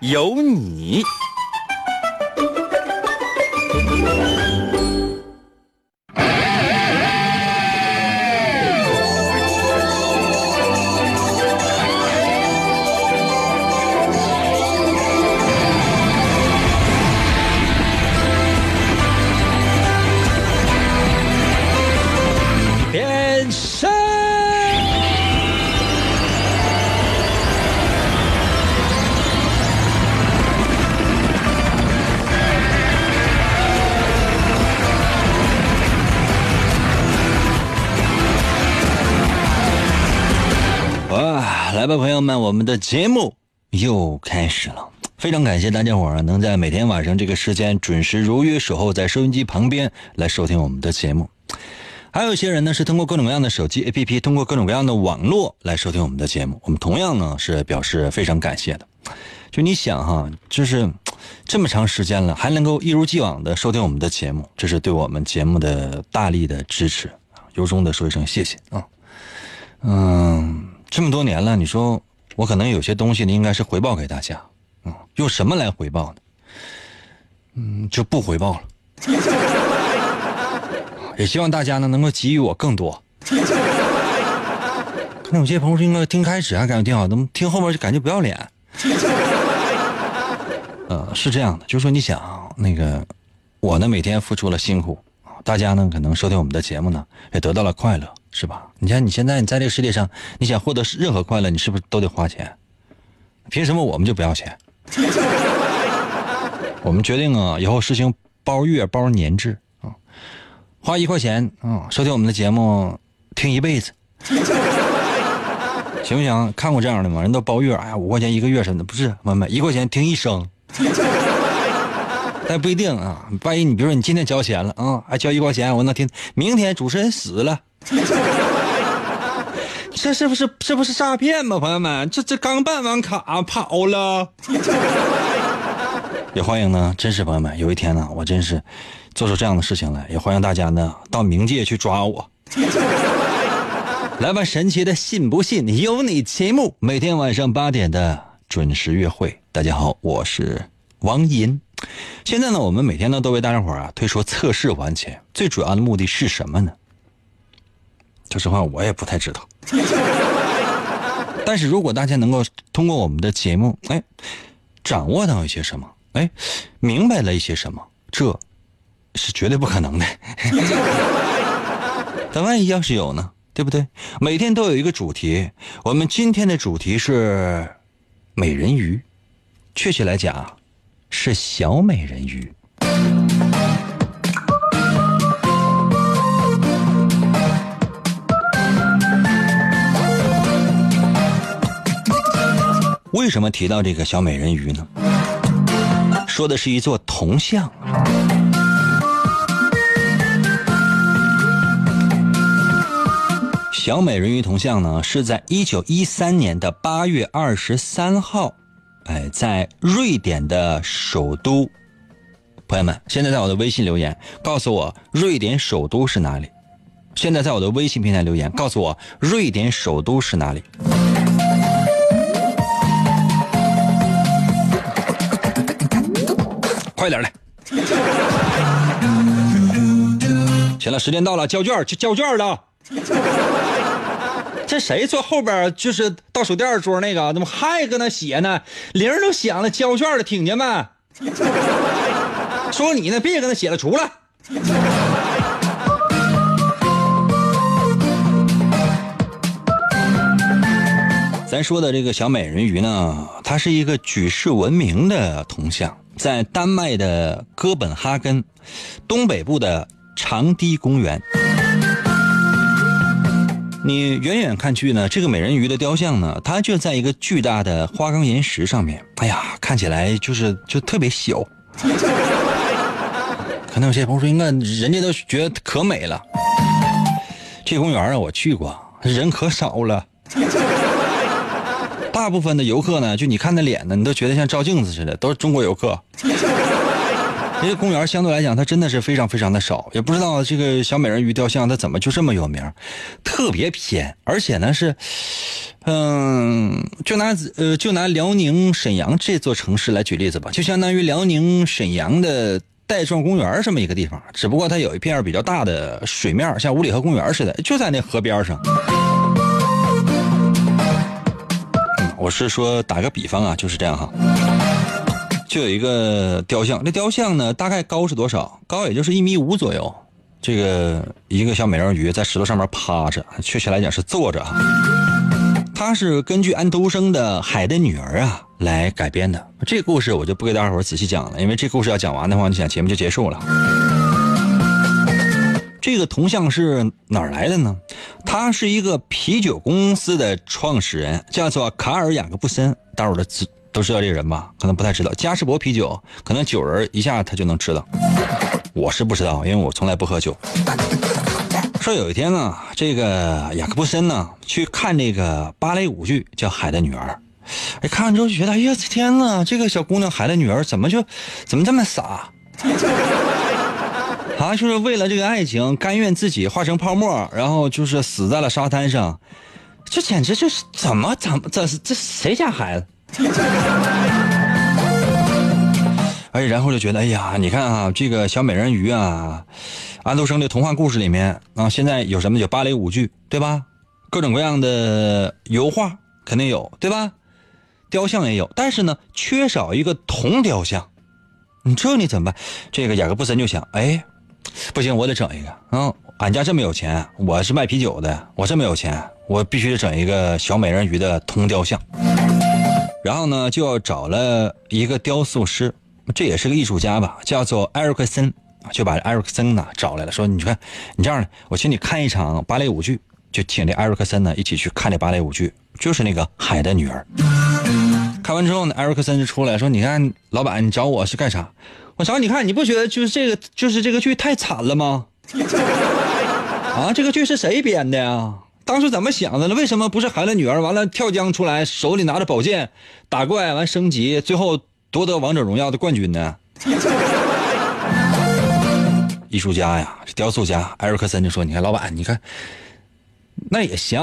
有你。友们，我们的节目又开始了。非常感谢大家伙儿能在每天晚上这个时间准时如约守候在收音机旁边来收听我们的节目。还有一些人呢是通过各种各样的手机 APP，通过各种各样的网络来收听我们的节目。我们同样呢是表示非常感谢的。就你想哈，就是这么长时间了，还能够一如既往的收听我们的节目，这是对我们节目的大力的支持，由衷的说一声谢谢啊。嗯，这么多年了，你说我可能有些东西呢，应该是回报给大家，嗯，用什么来回报呢？嗯，就不回报了。也希望大家呢能够给予我更多。可能有些朋友说，应该听开始还感觉挺好，怎么听后面就感觉不要脸？呃，是这样的，就是说你想那个，我呢每天付出了辛苦，大家呢可能收听我们的节目呢也得到了快乐，是吧？你看你现在你在这个世界上，你想获得任何快乐，你是不是都得花钱？凭什么我们就不要钱？我们决定啊，以后实行包月包年制啊，花一块钱啊，收听我们的节目，听一辈子，行不行？看过这样的吗？人都包月，哎呀，五块钱一个月什么的，不是，妹妹，一块钱听一生。但不一定啊，万一你比如说你今天交钱了啊，还交一块钱，我能听，明天主持人死了，这是不是是不是诈骗吗？朋友们，这这刚办完卡跑了。也欢迎呢，真是朋友们，有一天呢，我真是做出这样的事情来，也欢迎大家呢到冥界去抓我。来吧，神奇的信不信由你节目，每天晚上八点的准时约会。大家好，我是王银。现在呢，我们每天呢都为大家伙啊推出测试环节，最主要的目的是什么呢？说实话，我也不太知道。但是如果大家能够通过我们的节目，哎，掌握到一些什么，哎，明白了一些什么，这是绝对不可能的。但万一要是有呢？对不对？每天都有一个主题，我们今天的主题是美人鱼，确切来讲是小美人鱼。为什么提到这个小美人鱼呢？说的是一座铜像。小美人鱼铜像呢，是在一九一三年的八月二十三号，哎，在瑞典的首都。朋友们，现在在我的微信留言，告诉我瑞典首都是哪里？现在在我的微信平台留言，告诉我瑞典首都是哪里？快点来！行了，时间到了，交卷去交卷了。这谁坐后边就是倒数第二桌那个？怎么还搁那写呢？铃都响了，交卷了，听见没？说你呢，别搁那写了，出来。咱说的这个小美人鱼呢，它是一个举世闻名的铜像，在丹麦的哥本哈根东北部的长堤公园。你远远看去呢，这个美人鱼的雕像呢，它就在一个巨大的花岗岩石上面。哎呀，看起来就是就特别小。可能有些朋友说，应该人家都觉得可美了。这公园啊，我去过，人可少了。大部分的游客呢，就你看那脸呢，你都觉得像照镜子似的，都是中国游客。因为公园相对来讲，它真的是非常非常的少，也不知道这个小美人鱼雕像它怎么就这么有名，特别偏，而且呢是，嗯，就拿呃就拿辽宁沈阳这座城市来举例子吧，就相当于辽宁沈阳的带状公园这么一个地方，只不过它有一片比较大的水面，像五里河公园似的，就在那河边上。我是说打个比方啊，就是这样哈。就有一个雕像，这雕像呢大概高是多少？高也就是一米五左右。这个一个小美人鱼在石头上面趴着，确切来讲是坐着。它是根据安徒生的《海的女儿》啊来改编的。这故事我就不给大伙仔细讲了，因为这故事要讲完的话，你想节目就结束了。这个铜像是哪儿来的呢？他是一个啤酒公司的创始人，叫做卡尔雅各布森。大伙儿知。都知道这人吧？可能不太知道。嘉士伯啤酒，可能酒人一下他就能知道。我是不知道，因为我从来不喝酒。说有一天啊，这个雅各布森呢去看这个芭蕾舞剧，叫《海的女儿》。哎，看完之后就觉得，哎呀，天哪！这个小姑娘海的女儿怎么就怎么这么傻？啊，就是为了这个爱情，甘愿自己化成泡沫，然后就是死在了沙滩上。这简直就是怎么怎么这是这谁家孩子？哎，然后就觉得，哎呀，你看啊，这个小美人鱼啊，安徒生的童话故事里面啊，现在有什么？有芭蕾舞剧，对吧？各种各样的油画肯定有，对吧？雕像也有，但是呢，缺少一个铜雕像。你这你怎么办？这个雅各布森就想，哎，不行，我得整一个。嗯，俺家这么有钱，我是卖啤酒的，我这么有钱，我必须得整一个小美人鱼的铜雕像。然后呢，就要找了一个雕塑师，这也是个艺术家吧，叫做艾瑞克森，就把艾瑞克森呢找来了，说：“你看，你这样的，我请你看一场芭蕾舞剧，就请这艾瑞克森呢一起去看这芭蕾舞剧，就是那个《海的女儿》。看完之后呢，艾瑞克森就出来说：‘你看，老板，你找我是干啥？我找你看，你不觉得就是这个，就是这个剧太惨了吗？啊，这个剧是谁编的呀？’”当时怎么想的呢？为什么不是海的女儿？完了跳江出来，手里拿着宝剑打怪，完升级，最后夺得王者荣耀的冠军呢？艺术家呀，雕塑家艾瑞克森就说：“你看，老板，你看，那也行。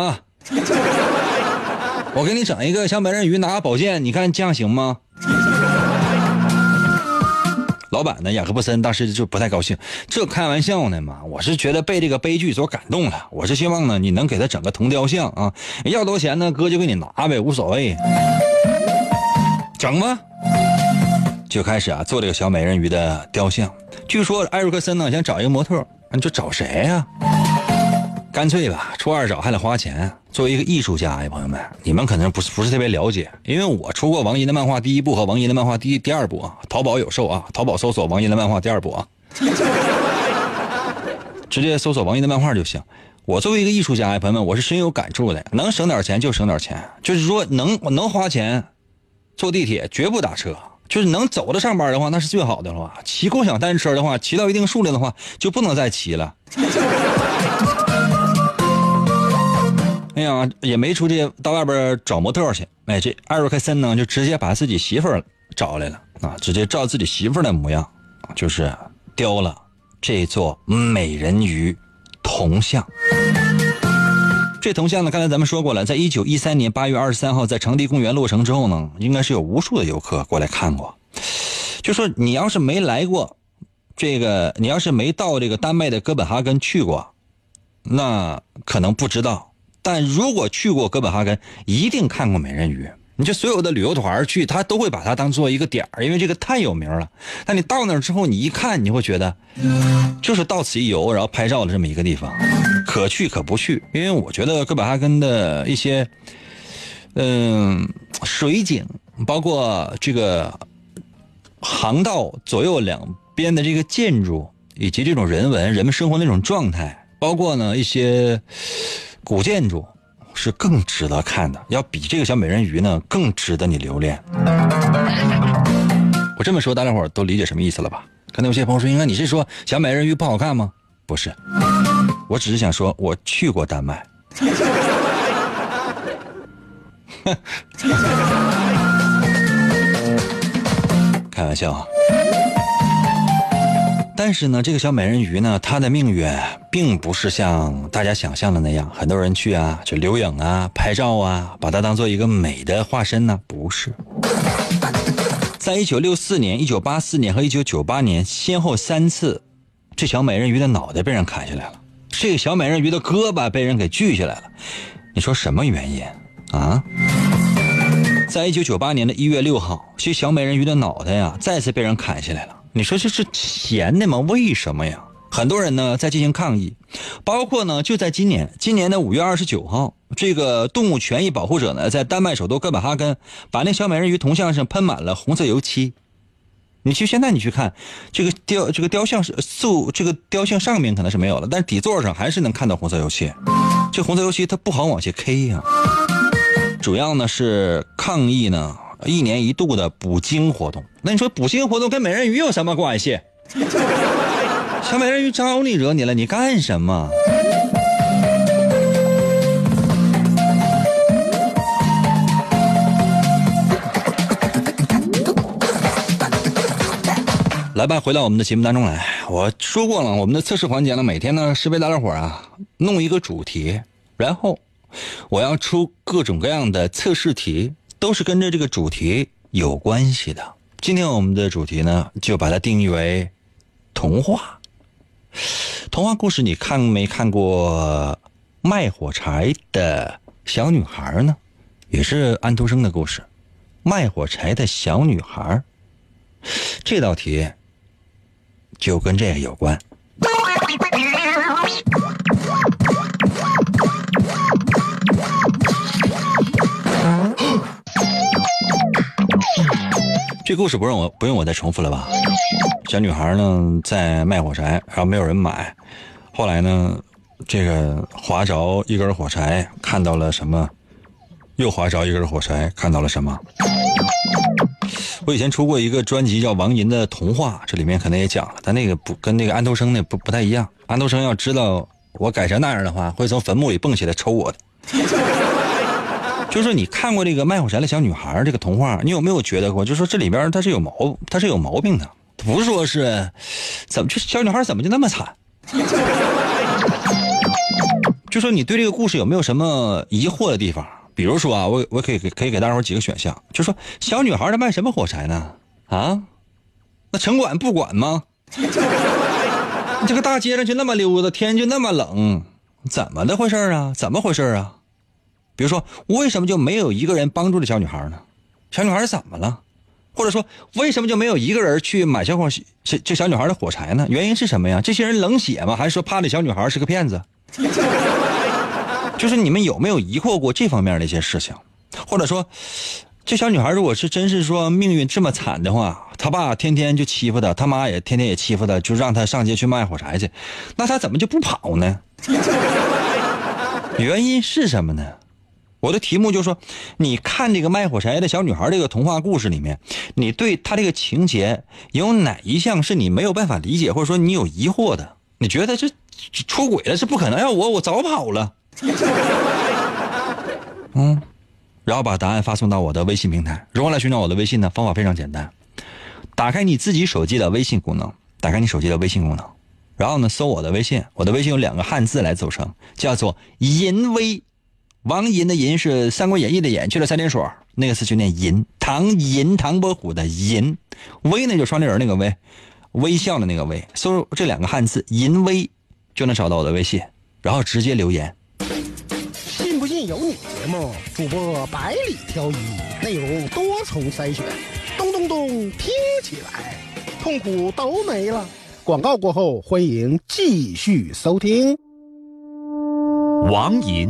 我给你整一个小美人鱼拿宝剑，你看这样行吗？”老板呢？雅各布森当时就不太高兴，这开玩笑呢嘛？我是觉得被这个悲剧所感动了，我是希望呢，你能给他整个铜雕像啊，要多少钱呢？哥就给你拿呗，无所谓，整吧。就开始啊做这个小美人鱼的雕像。据说艾瑞克森呢想找一个模特，你就找谁呀？干脆吧，初二找还得花钱。作为一个艺术家呀，朋友们，你们可能不是不是特别了解，因为我出过王银的漫画第一部和王银的漫画第第二部啊，淘宝有售啊，淘宝搜索王银的漫画第二部啊，直接搜索王银的漫画就行。我作为一个艺术家呀，朋友们，我是深有感触的，能省点钱就省点钱，就是说能能花钱坐地铁绝不打车，就是能走着上班的话那是最好的了。骑共享单车的话，骑到一定数量的话就不能再骑了。哎呀，也没出去到外边找模特去。哎，这艾瑞克森呢，就直接把自己媳妇儿找来了啊，直接照自己媳妇儿的模样，就是雕了这座美人鱼铜像。这铜像呢，刚才咱们说过了，在一九一三年八月二十三号在长堤公园落成之后呢，应该是有无数的游客过来看过。就说你要是没来过，这个你要是没到这个丹麦的哥本哈根去过，那可能不知道。但如果去过哥本哈根，一定看过美人鱼。你就所有的旅游团去，他都会把它当做一个点儿，因为这个太有名了。但你到那儿之后，你一看，你会觉得，就是到此一游，然后拍照的这么一个地方，可去可不去。因为我觉得哥本哈根的一些，嗯，水景，包括这个航道左右两边的这个建筑，以及这种人文、人们生活那种状态，包括呢一些。古建筑是更值得看的，要比这个小美人鱼呢更值得你留恋。我这么说，大家伙都理解什么意思了吧？可能有些朋友说：“应该你是说小美人鱼不好看吗？”不是，我只是想说，我去过丹麦。开玩笑啊！但是呢，这个小美人鱼呢，她的命运并不是像大家想象的那样，很多人去啊，就留影啊、拍照啊，把它当做一个美的化身呢。不是，在一九六四年、一九八四年和一九九八年，先后三次，这小美人鱼的脑袋被人砍下来了，这个小美人鱼的胳膊被人给锯下来了。你说什么原因啊？在一九九八年的一月六号，这小美人鱼的脑袋呀，再次被人砍下来了。你说这是闲的吗？为什么呀？很多人呢在进行抗议，包括呢就在今年，今年的五月二十九号，这个动物权益保护者呢在丹麦首都哥本哈根把那小美人鱼铜像上喷满了红色油漆。你去现在你去看这个雕这个雕像是塑这个雕像上面可能是没有了，但是底座上还是能看到红色油漆。这红色油漆它不好往下 K 呀。主要呢是抗议呢一年一度的捕鲸活动。那你说捕鲸活动跟美人鱼有什么关系？小美人鱼招你惹你了，你干什么？来吧，回到我们的节目当中来。我说过了，我们的测试环节呢，每天呢是为大家伙啊弄一个主题，然后我要出各种各样的测试题，都是跟着这个主题有关系的。今天我们的主题呢，就把它定义为童话。童话故事，你看没看过卖火柴的小女孩呢？也是安徒生的故事，卖火柴的小女孩。这道题就跟这个有关。这故事不用我不用我再重复了吧？小女孩呢在卖火柴，然后没有人买，后来呢，这个划着一根火柴，看到了什么？又划着一根火柴，看到了什么？我以前出过一个专辑叫《王银的童话》，这里面可能也讲了，但那个不跟那个安徒生那不不太一样。安徒生要知道我改成那样的话，会从坟墓里蹦起来抽我的。就是说，你看过这个卖火柴的小女孩这个童话，你有没有觉得过？就说这里边它是有毛，它是有毛病的，不是说是怎么这小女孩怎么就那么惨？就说你对这个故事有没有什么疑惑的地方？比如说啊，我我可以给可以给大伙几个选项，就说小女孩她卖什么火柴呢？啊，那城管不管吗？这个大街上就那么溜达，天就那么冷，怎么的回事啊？怎么回事啊？比如说，为什么就没有一个人帮助这小女孩呢？小女孩怎么了？或者说，为什么就没有一个人去买小伙这这小女孩的火柴呢？原因是什么呀？这些人冷血吗？还是说怕这小女孩是个骗子？就是你们有没有疑惑过这方面的一些事情？或者说，这小女孩如果是真是说命运这么惨的话，她爸天天就欺负她，她妈也天天也欺负她，就让她上街去卖火柴去，那她怎么就不跑呢？原因是什么呢？我的题目就是说，你看这个卖火柴的小女孩这个童话故事里面，你对她这个情节有哪一项是你没有办法理解，或者说你有疑惑的？你觉得这出轨了是不可能？要我我早跑了。嗯，然后把答案发送到我的微信平台。如何来寻找我的微信呢？方法非常简单，打开你自己手机的微信功能，打开你手机的微信功能，然后呢搜我的微信。我的微信有两个汉字来组成，叫做“淫威”。王银的银是《三国演义》的演，去了三点水，那个字就念银。唐银，唐伯虎的银。微呢就双立人那个微，微笑的那个微。搜这两个汉字“银微”，就能找到我的微信，然后直接留言。信不信由你。节目主播百里挑一，内容多重筛选，咚咚咚，听起来痛苦都没了。广告过后，欢迎继续收听。王银，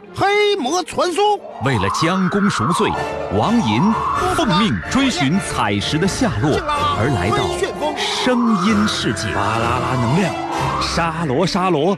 黑魔传说，为了将功赎罪，王银奉命追寻彩石的下落，而来到声音世界。巴啦啦能量，沙罗沙罗，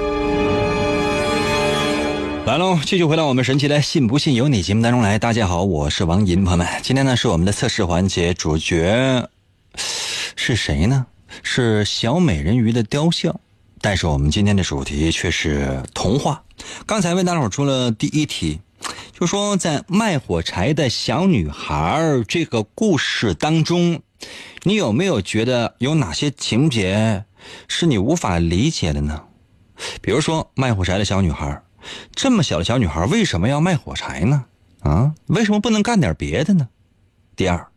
来喽，继续回到我们神奇的“信不信由你”节目当中来。大家好，我是王银，朋友们，今天呢是我们的测试环节，主角是谁呢？是小美人鱼的雕像，但是我们今天的主题却是童话。刚才为大伙出了第一题，就说在卖火柴的小女孩这个故事当中，你有没有觉得有哪些情节是你无法理解的呢？比如说卖火柴的小女孩。这么小的小女孩为什么要卖火柴呢？啊，为什么不能干点别的呢？第二，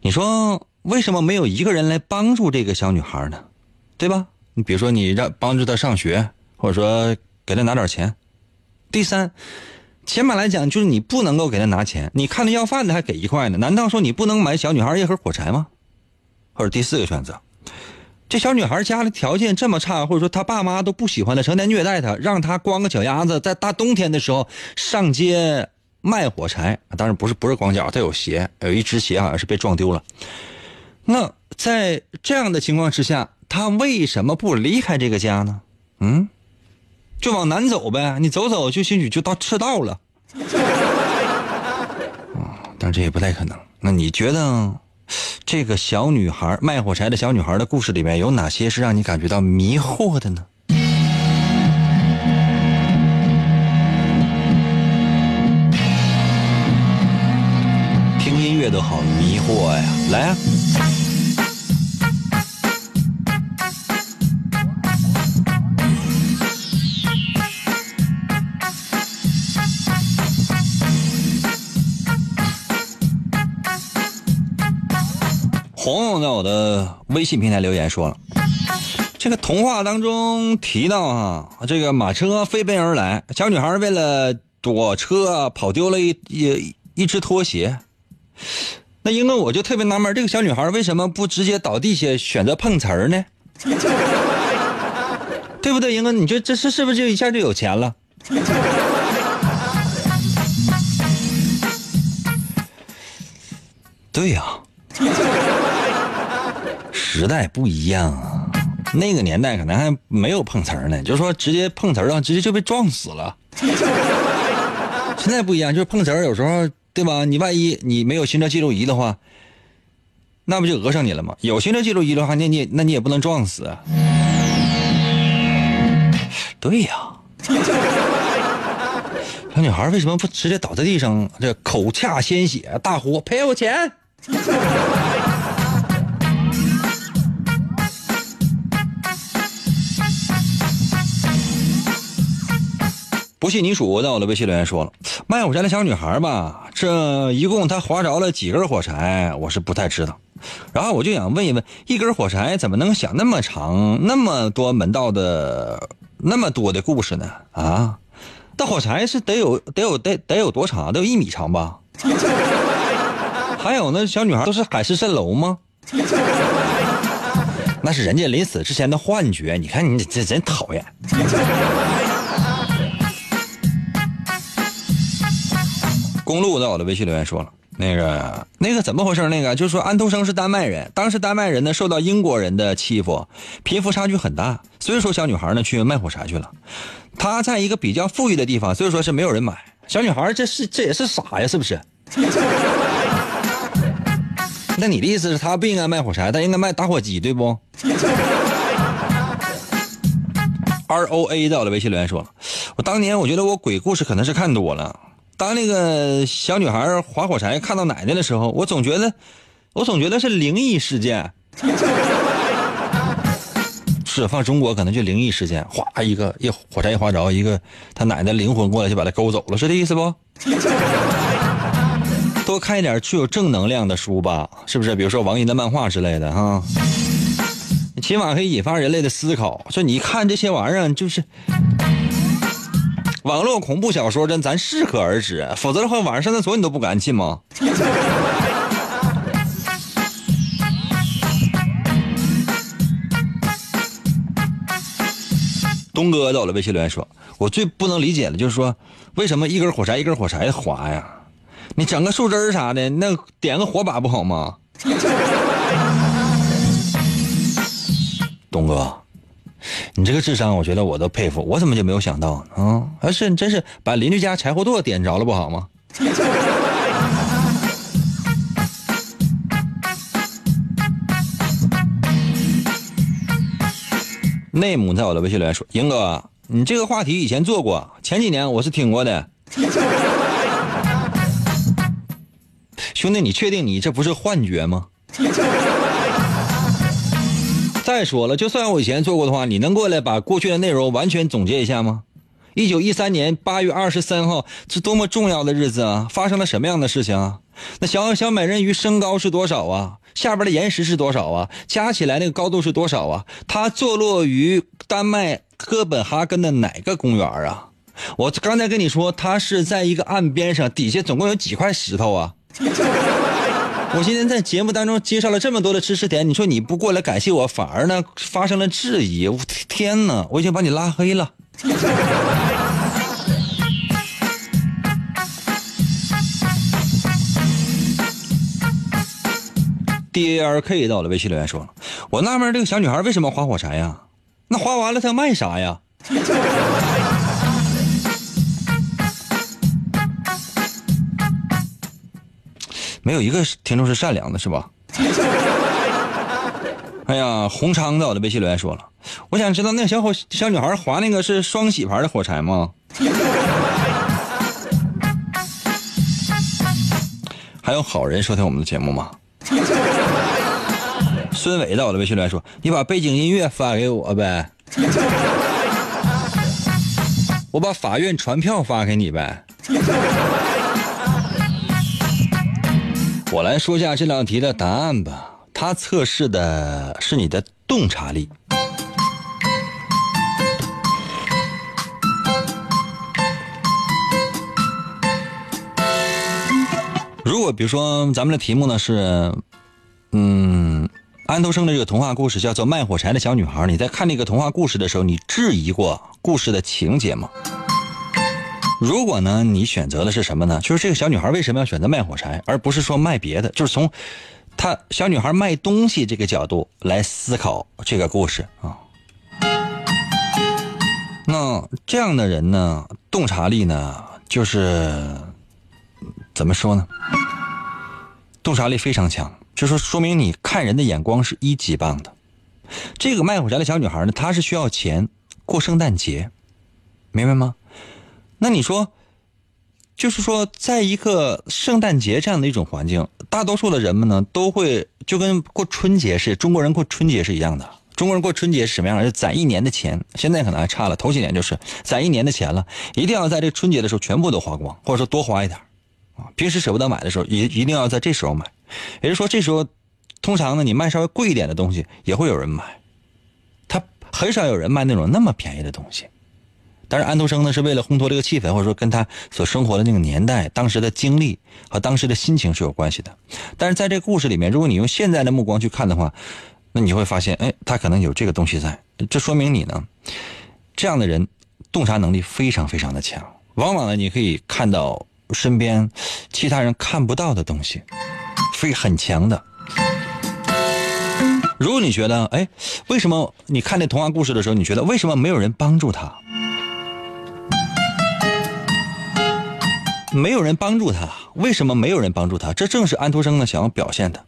你说为什么没有一个人来帮助这个小女孩呢？对吧？你比如说你让帮助她上学，或者说给她拿点钱。第三，起码来讲就是你不能够给她拿钱，你看她要饭的还给一块呢，难道说你不能买小女孩一盒火柴吗？或者第四个选择。这小女孩家里条件这么差，或者说她爸妈都不喜欢她，成天虐待她，让她光个脚丫子在大冬天的时候上街卖火柴。当然不是不是光脚，她有鞋，有一只鞋好像是被撞丢了。那在这样的情况之下，她为什么不离开这个家呢？嗯，就往南走呗，你走走就兴许就到赤道了。啊，但这也不太可能。那你觉得？这个小女孩卖火柴的小女孩的故事里面有哪些是让你感觉到迷惑的呢？听音乐都好迷惑呀！来啊！红红在我的微信平台留言说了，这个童话当中提到啊，这个马车飞奔而来，小女孩为了躲车跑丢了一一一只拖鞋。那英哥我就特别纳闷，这个小女孩为什么不直接倒地下选择碰瓷儿呢？对不对，英哥？你觉得这是是不是就一下就有钱了？对呀。时代不一样啊，那个年代可能还没有碰瓷儿呢，就是说直接碰瓷儿啊，直接就被撞死了。现在不一样，就是碰瓷儿有时候对吧？你万一你没有行车记录仪的话，那不就讹上你了吗？有行车记录仪的话，那你那你也不能撞死。对呀，小女孩为什么不直接倒在地上，这口恰鲜血，大呼赔我钱？不信你数，我在我的微信留言说了，卖火柴的小女孩吧，这一共她划着了几根火柴，我是不太知道。然后我就想问一问，一根火柴怎么能想那么长，那么多门道的，那么多的故事呢？啊，那火柴是得有得有得得有多长？得有一米长吧？还有那小女孩都是海市蜃楼吗？那是人家临死之前的幻觉。你看你这真讨厌。公路在我的微信留言说了，那个那个怎么回事？那个就是说安徒生是丹麦人，当时丹麦人呢受到英国人的欺负，贫富差距很大，所以说小女孩呢去卖火柴去了。她在一个比较富裕的地方，所以说是没有人买。小女孩这是这也是傻呀，是不是？那你的意思是她不应该卖火柴，她应该卖打火机，对不？R O A 在我的微信留言说了，我当年我觉得我鬼故事可能是看多了。当那个小女孩划火柴看到奶奶的时候，我总觉得，我总觉得是灵异事件。是放中国可能就灵异事件，哗一个一火柴一划着，一个他奶奶灵魂过来就把他勾走了，是这意思不？多看一点具有正能量的书吧，是不是？比如说王寅的漫画之类的哈，起码可以引发人类的思考。说你看这些玩意儿，就是网络恐怖小说，真咱适可而止，否则的话晚上上厕所你都不敢进吗？东哥到了微信留言说：“我最不能理解的就是说，为什么一根火柴一根火柴的划呀？你整个树枝啥的，那点个火把不好吗？” 东哥，你这个智商，我觉得我都佩服。我怎么就没有想到啊？还是真是把邻居家柴火垛点着了不好吗？内姆在我的微信留言说：“英哥，你这个话题以前做过，前几年我是听过的。兄弟，你确定你这不是幻觉吗？再说了，就算我以前做过的话，你能过来把过去的内容完全总结一下吗？一九一三年八月二十三号，是多么重要的日子啊！发生了什么样的事情啊？那小小美人鱼身高是多少啊？下边的岩石是多少啊？加起来那个高度是多少啊？它坐落于丹麦哥本哈根的哪个公园啊？我刚才跟你说，它是在一个岸边上，底下总共有几块石头啊？我今天在节目当中介绍了这么多的知识点，你说你不过来感谢我，反而呢发生了质疑。我天哪，我已经把你拉黑了。D A R K 到了微信留言说：“我纳闷这个小女孩为什么划火柴呀？那划完了她卖啥呀？”没有一个听众是善良的，是吧？哎呀，洪昌在我的微信留言说了：“我想知道那小伙小女孩划那个是双喜牌的火柴吗？” 还有好人收听我们的节目吗？孙伟在我的微信留言说：“你把背景音乐发给我呗，我把法院传票发给你呗。”我来说一下这两题的答案吧。它测试的是你的洞察力。如果比如说咱们的题目呢是，嗯，安徒生的这个童话故事叫做《卖火柴的小女孩》，你在看那个童话故事的时候，你质疑过故事的情节吗？如果呢，你选择的是什么呢？就是这个小女孩为什么要选择卖火柴，而不是说卖别的？就是从她小女孩卖东西这个角度来思考这个故事啊。那这样的人呢，洞察力呢，就是怎么说呢？洞察力非常强，就说说明你看人的眼光是一级棒的。这个卖火柴的小女孩呢，她是需要钱过圣诞节，明白吗？那你说，就是说，在一个圣诞节这样的一种环境，大多数的人们呢，都会就跟过春节是中国人过春节是一样的。中国人过春节是什么样的？是攒一年的钱，现在可能还差了。头几年就是攒一年的钱了，一定要在这春节的时候全部都花光，或者说多花一点啊。平时舍不得买的时候，一一定要在这时候买。也就是说，这时候通常呢，你卖稍微贵一点的东西也会有人买，他很少有人卖那种那么便宜的东西。但是安徒生呢，是为了烘托这个气氛，或者说跟他所生活的那个年代、当时的经历和当时的心情是有关系的。但是在这个故事里面，如果你用现在的目光去看的话，那你会发现，哎，他可能有这个东西在。这说明你呢，这样的人洞察能力非常非常的强。往往呢，你可以看到身边其他人看不到的东西，非很强的。如果你觉得，哎，为什么你看那童话故事的时候，你觉得为什么没有人帮助他？没有人帮助他，为什么没有人帮助他？这正是安徒生呢想要表现的，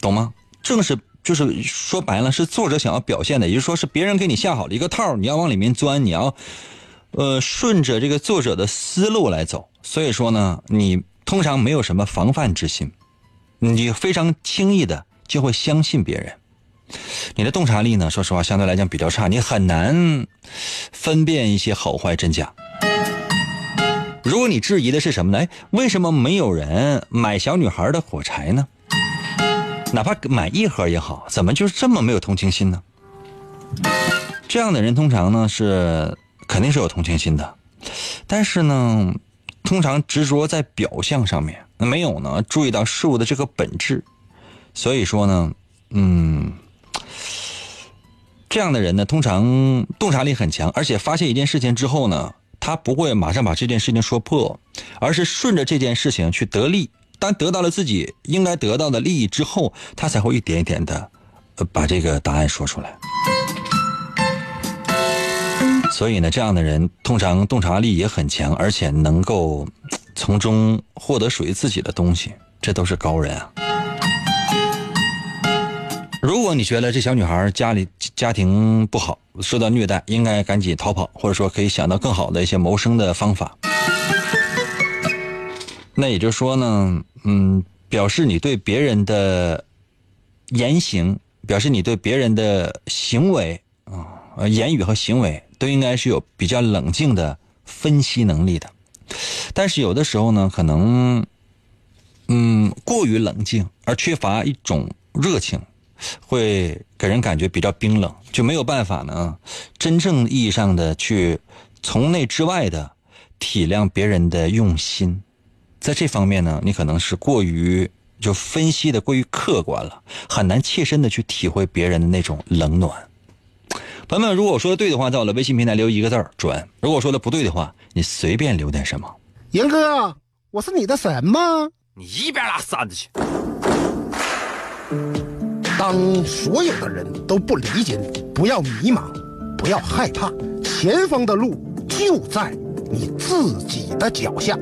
懂吗？正是就是说白了，是作者想要表现的，也就是说是别人给你下好了一个套，你要往里面钻，你要，呃，顺着这个作者的思路来走。所以说呢，你通常没有什么防范之心，你非常轻易的就会相信别人。你的洞察力呢，说实话相对来讲比较差，你很难分辨一些好坏真假。如果你质疑的是什么呢？哎，为什么没有人买小女孩的火柴呢？哪怕买一盒也好，怎么就这么没有同情心呢？这样的人通常呢是肯定是有同情心的，但是呢，通常执着在表象上面，那没有呢注意到事物的这个本质。所以说呢，嗯，这样的人呢，通常洞察力很强，而且发现一件事情之后呢。他不会马上把这件事情说破，而是顺着这件事情去得利。当得到了自己应该得到的利益之后，他才会一点一点的，把这个答案说出来。所以呢，这样的人通常洞察力也很强，而且能够从中获得属于自己的东西，这都是高人啊。如果你觉得这小女孩家里家庭不好，受到虐待，应该赶紧逃跑，或者说可以想到更好的一些谋生的方法。那也就是说呢，嗯，表示你对别人的言行，表示你对别人的行为啊，言语和行为都应该是有比较冷静的分析能力的。但是有的时候呢，可能嗯过于冷静，而缺乏一种热情。会给人感觉比较冰冷，就没有办法呢，真正意义上的去从内之外的体谅别人的用心，在这方面呢，你可能是过于就分析的过于客观了，很难切身的去体会别人的那种冷暖。朋友们，如果我说的对的话，在我的微信平台留一个字儿“准”；如果说的不对的话，你随便留点什么。严哥，我是你的神吗？你一边拉扇子去！当所有的人都不理解你，不要迷茫，不要害怕，前方的路就在你自己的脚下，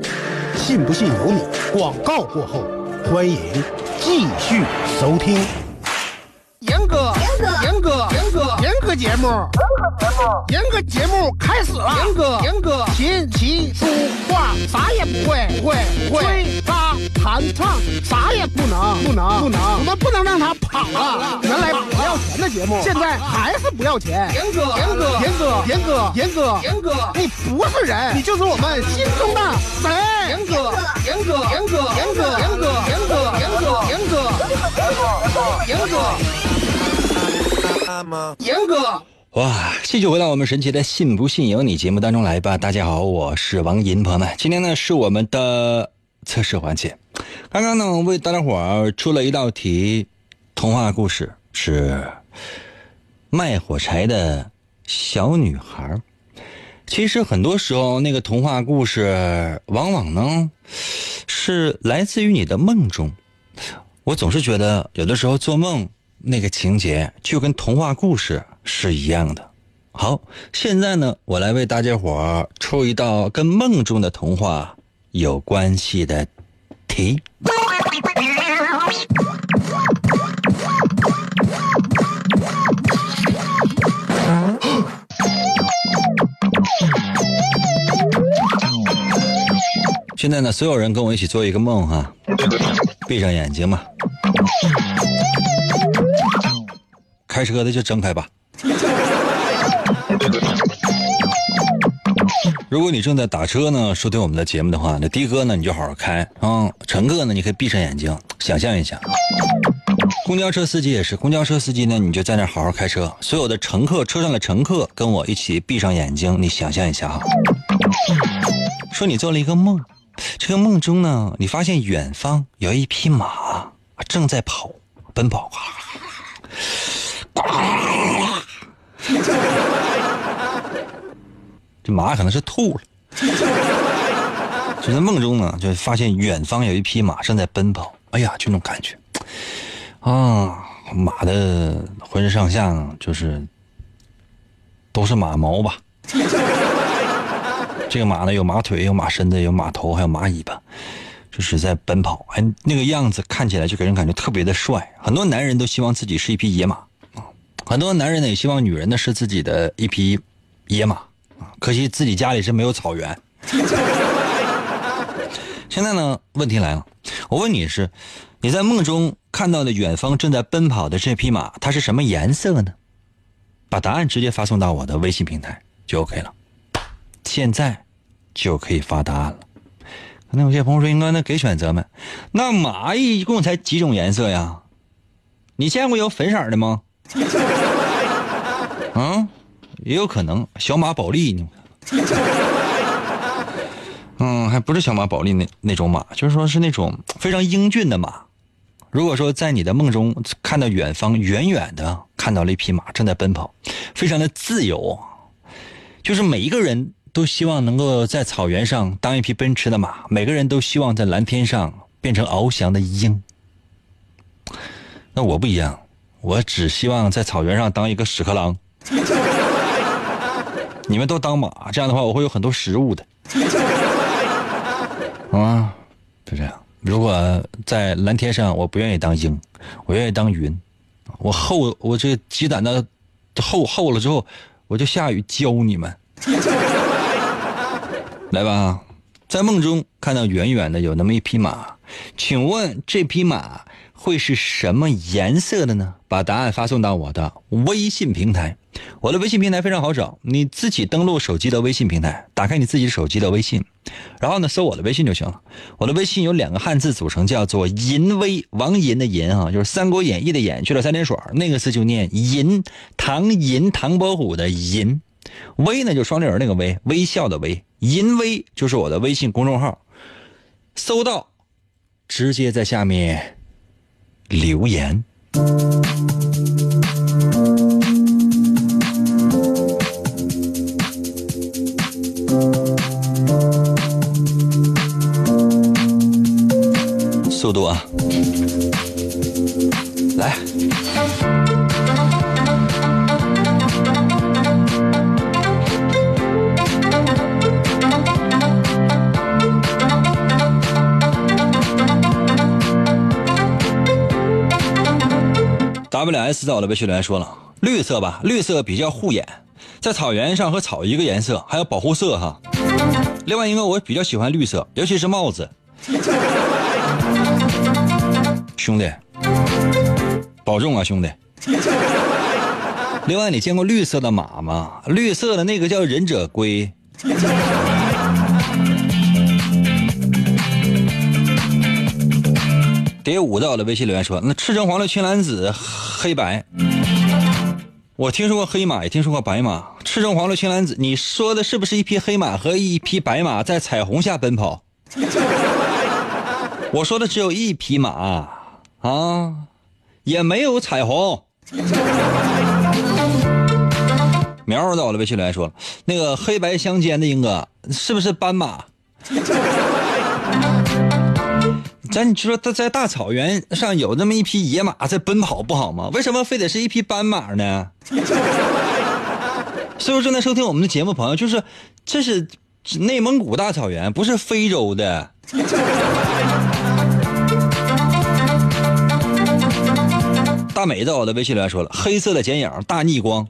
信不信由你。广告过后，欢迎继续收听。严哥，严哥，严哥，严哥，严哥节目，严哥节目开始了。严哥，严哥，琴棋书画啥也不会，不会，不会。弹唱啥也不能，不能，不能。我们不能让他跑了。原来不要钱的节目，现在还是不要钱。严哥，严哥，严哥，严哥，严哥，严哥，你不是人，你就是我们心中的神。严哥，严哥，严哥，严哥，严哥，严哥，严哥，严哥，严哥。严哥，哇！继续回到我们神奇的“信不信由你”节目当中来吧。大家好，我是王银，朋友们，今天呢是我们的测试环节。刚刚呢为大家伙儿出了一道题，童话故事是卖火柴的小女孩。其实很多时候，那个童话故事往往呢是来自于你的梦中。我总是觉得，有的时候做梦。那个情节就跟童话故事是一样的。好，现在呢，我来为大家伙出一道跟梦中的童话有关系的题。现在呢，所有人跟我一起做一个梦哈，闭上眼睛吧。开车的就睁开吧。如果你正在打车呢，收听我们的节目的话，那的哥呢你就好好开啊。乘客呢你可以闭上眼睛，想象一下。公交车司机也是，公交车司机呢你就在那好好开车。所有的乘客，车上的乘客跟我一起闭上眼睛，你想象一下哈。说你做了一个梦，这个梦中呢，你发现远方有一匹马正在跑，奔跑啊。这马可能是吐了。就在梦中呢，就发现远方有一匹马正在奔跑。哎呀，就那种感觉啊，马的浑身上下就是都是马毛吧。这个马呢，有马腿，有马身子，有马头，还有马尾巴，就是在奔跑。哎，那个样子看起来就给人感觉特别的帅。很多男人都希望自己是一匹野马。很多男人呢也希望女人呢是自己的一匹野马啊，可惜自己家里是没有草原。现在呢，问题来了，我问你是，你在梦中看到的远方正在奔跑的这匹马，它是什么颜色呢？把答案直接发送到我的微信平台就 OK 了。现在就可以发答案了。可能有些朋友说，应该那给选择没？那马一共才几种颜色呀？你见过有粉色的吗？嗯，也有可能小马宝莉呢。嗯，还不是小马宝莉那那种马，就是说是那种非常英俊的马。如果说在你的梦中看到远方远远的看到了一匹马正在奔跑，非常的自由，就是每一个人都希望能够在草原上当一匹奔驰的马，每个人都希望在蓝天上变成翱翔的鹰。那我不一样，我只希望在草原上当一个屎壳郎。你们都当马，这样的话我会有很多食物的。啊，就这样。如果在蓝天上，我不愿意当鹰，我愿意当云。我厚，我这积攒的厚厚了之后，我就下雨浇你们。来吧，在梦中看到远远的有那么一匹马，请问这匹马会是什么颜色的呢？把答案发送到我的微信平台。我的微信平台非常好找，你自己登录手机的微信平台，打开你自己手机的微信，然后呢搜我的微信就行了。我的微信有两个汉字组成，叫做“淫威”，王淫的淫啊，就是《三国演义》的演去了三点水，那个字就念淫，唐银唐伯虎的银，威呢就双立人那个威，微笑的微，淫威就是我的微信公众号，搜到，直接在下面留言。速度啊！来。W S 在我的微信留言说了，绿色吧，绿色比较护眼，在草原上和草一个颜色，还有保护色哈。另外一个我比较喜欢绿色，尤其是帽子。兄弟，保重啊，兄弟。另外，你见过绿色的马吗？绿色的那个叫忍者龟。蝶舞在我的微信留言说：“那赤橙黄绿青蓝紫黑白，我听说过黑马，也听说过白马。赤橙黄绿青蓝紫，你说的是不是一匹黑马和一匹白马在彩虹下奔跑？我说的只有一匹马啊，也没有彩虹。”苗儿到了微信留言说了：“那个黑白相间的英哥，是不是斑马？”咱你说他在大草原上有那么一匹野马在奔跑不好吗？为什么非得是一匹斑马呢？所以说正在收听我们的节目朋友，就是这是内蒙古大草原，不是非洲的。美在我的微信留言说了，黑色的剪影，大逆光。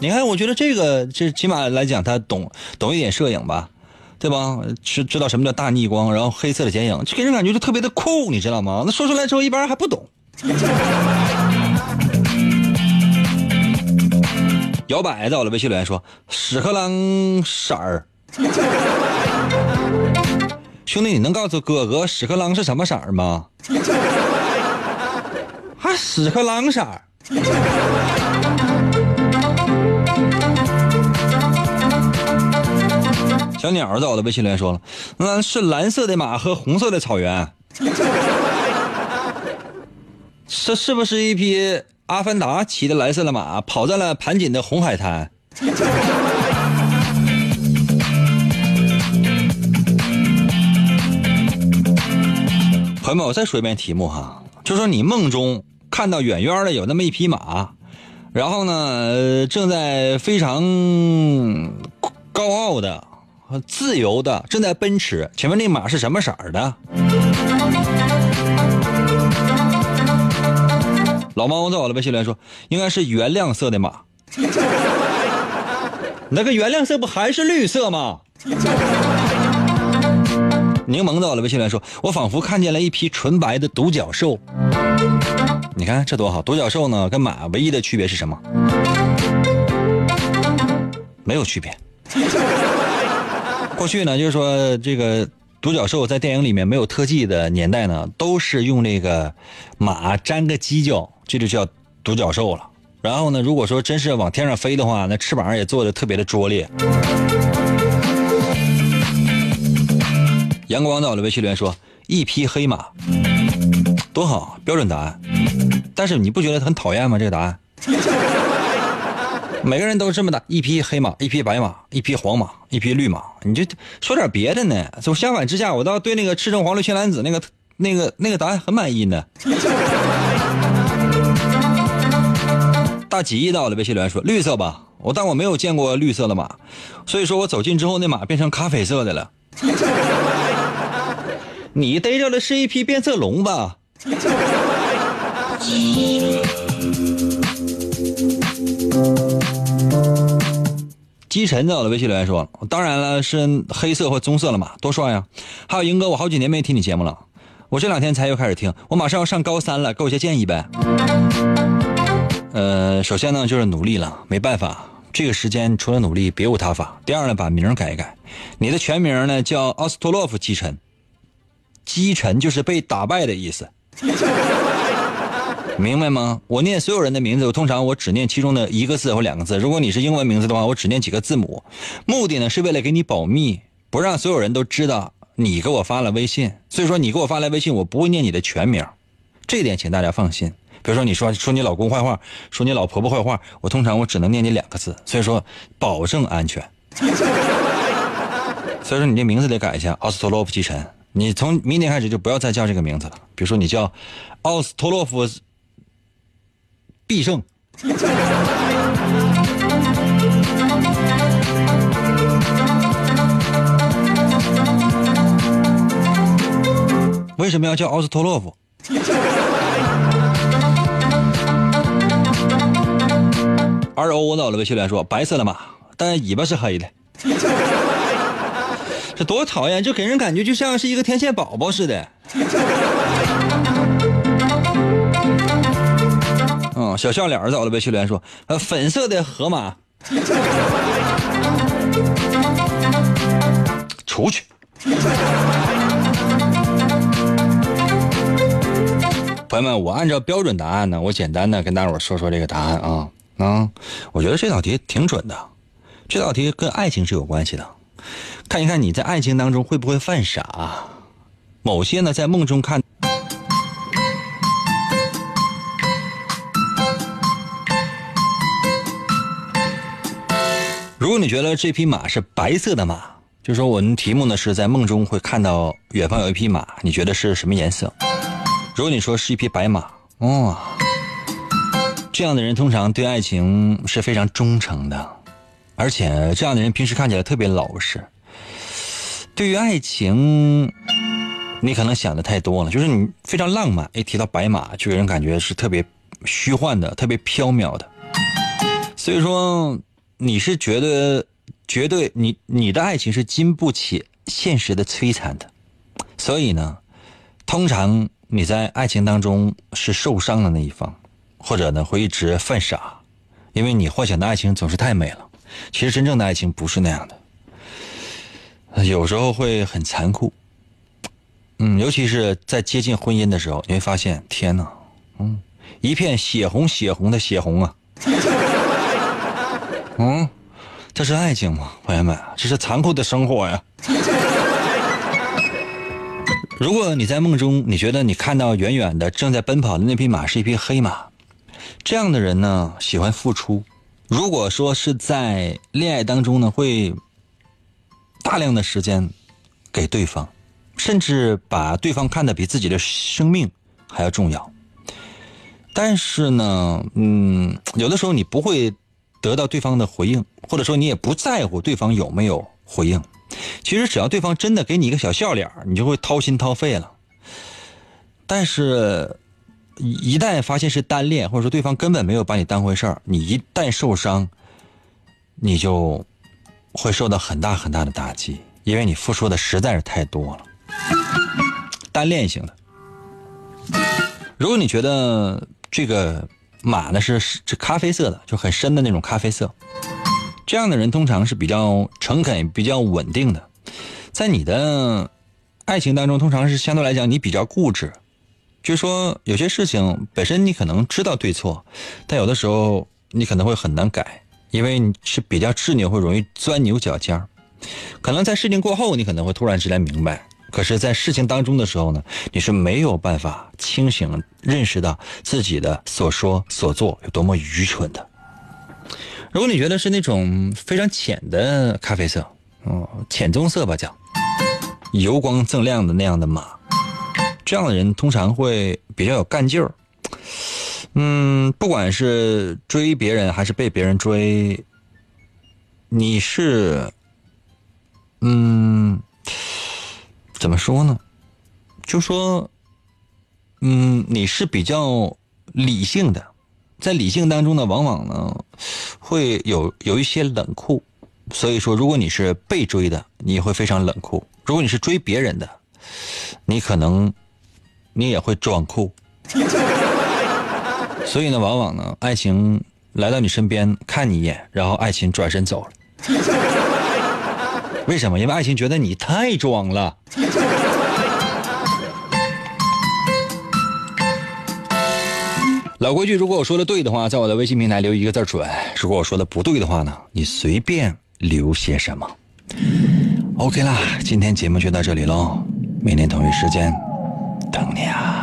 你看，我觉得这个这起码来讲，他懂懂一点摄影吧。对吧？知知道什么叫大逆光，然后黑色的剪影，这给人感觉就特别的酷，你知道吗？那说出来之后，一般人还不懂。摇摆在我的微信留言说：“屎壳郎色儿。”兄弟，你能告诉哥哥屎壳郎是什么色儿吗？还屎壳郎色儿。小鸟在我的微信留言说了，那是蓝色的马和红色的草原，这是不是一匹阿凡达骑的蓝色的马跑在了盘锦的红海滩？朋友们，我再说一遍题目哈，就说你梦中看到远远的有那么一匹马，然后呢正在非常高傲的。自由的正在奔驰，请问那马是什么色儿的？老猫在我的微信留言说，应该是原谅色的马。那个原谅色不还是绿色吗？柠檬到了微信留言说：“我仿佛看见了一匹纯白的独角兽。”你看这多好！独角兽呢，跟马唯一的区别是什么？没有区别。过去呢，就是说这个独角兽在电影里面没有特技的年代呢，都是用那个马粘个犄角，这就叫独角兽了。然后呢，如果说真是往天上飞的话，那翅膀也做的特别的拙劣。阳光到了，微信留言说：“一匹黑马，多好，标准答案。”但是你不觉得很讨厌吗？这个答案，每个人都这么答：一匹黑马，一匹白马，一匹黄马，一匹绿马。你就说点别的呢？就相反之下，我倒对那个赤橙黄绿青蓝紫那个那个那个答案很满意呢。大吉到了，微信留言说：“绿色吧，我但我没有见过绿色的马，所以说我走近之后，那马变成咖啡色的了。你逮着的是一匹变色龙吧？”积尘到了，微信留言说：“当然了，是黑色或棕色了嘛，多帅呀！”还有英哥，我好几年没听你节目了，我这两天才又开始听，我马上要上高三了，给我些建议呗。呃，首先呢就是努力了，没办法，这个时间除了努力别无他法。第二呢，把名改一改，你的全名呢叫奥斯托洛夫基尘，基尘就是被打败的意思。明白吗？我念所有人的名字，我通常我只念其中的一个字或两个字。如果你是英文名字的话，我只念几个字母，目的呢是为了给你保密，不让所有人都知道你给我发了微信。所以说你给我发来微信，我不会念你的全名，这点请大家放心。比如说你说说你老公坏话，说你老婆婆坏话，我通常我只能念你两个字，所以说保证安全。所以说你这名字得改一下，奥斯托洛夫基尘。你从明天开始就不要再叫这个名字了。比如说你叫奥斯托洛夫。必胜。为什么要叫奥斯托洛夫？二欧我到了，微信来说白色的马，但尾巴是黑的。这多讨厌！就给人感觉就像是一个天线宝宝似的。嗯，小笑脸儿走了呗。秀莲说：“呃，粉色的河马，出去。”朋友们，我按照标准答案呢，我简单的跟大伙说说这个答案啊啊，我觉得这道题挺准的，这道题跟爱情是有关系的，看一看你在爱情当中会不会犯傻，某些呢在梦中看。如果你觉得这匹马是白色的马，就说我们题目呢是在梦中会看到远方有一匹马，你觉得是什么颜色？如果你说是一匹白马，哦，这样的人通常对爱情是非常忠诚的，而且这样的人平时看起来特别老实。对于爱情，你可能想的太多了，就是你非常浪漫，一提到白马，就给人感觉是特别虚幻的、特别飘渺的。所以说。你是觉得绝对你你的爱情是经不起现实的摧残的，所以呢，通常你在爱情当中是受伤的那一方，或者呢会一直犯傻，因为你幻想的爱情总是太美了。其实真正的爱情不是那样的，有时候会很残酷。嗯，尤其是在接近婚姻的时候，你会发现，天哪，嗯，一片血红血红的血红啊。嗯，这是爱情吗，朋友们？这是残酷的生活呀。如果你在梦中，你觉得你看到远远的正在奔跑的那匹马是一匹黑马，这样的人呢，喜欢付出。如果说是在恋爱当中呢，会大量的时间给对方，甚至把对方看得比自己的生命还要重要。但是呢，嗯，有的时候你不会。得到对方的回应，或者说你也不在乎对方有没有回应。其实只要对方真的给你一个小笑脸，你就会掏心掏肺了。但是，一旦发现是单恋，或者说对方根本没有把你当回事儿，你一旦受伤，你就会受到很大很大的打击，因为你付出的实在是太多了。单恋型的。如果你觉得这个马呢是是咖啡色的，就很深的那种咖啡色，这样的人通常是比较诚恳、比较稳定的。在你的爱情当中，通常是相对来讲你比较固执，就说有些事情本身你可能知道对错，但有的时候你可能会很难改，因为你是比较执拗，会容易钻牛角尖儿。可能在事情过后，你可能会突然之间明白。可是，在事情当中的时候呢，你是没有办法清醒认识到自己的所说所做有多么愚蠢的。如果你觉得是那种非常浅的咖啡色，哦，浅棕色吧，叫油光锃亮的那样的马，这样的人通常会比较有干劲儿。嗯，不管是追别人还是被别人追，你是，嗯。怎么说呢？就说，嗯，你是比较理性的，在理性当中呢，往往呢会有有一些冷酷。所以说，如果你是被追的，你会非常冷酷；如果你是追别人的，你可能你也会装酷。所以呢，往往呢，爱情来到你身边看你一眼，然后爱情转身走了。为什么？因为爱情觉得你太装了。老规矩，如果我说的对的话，在我的微信平台留一个字准；如果我说的不对的话呢，你随便留些什么。OK 啦，今天节目就到这里喽，明天同一时间等你啊。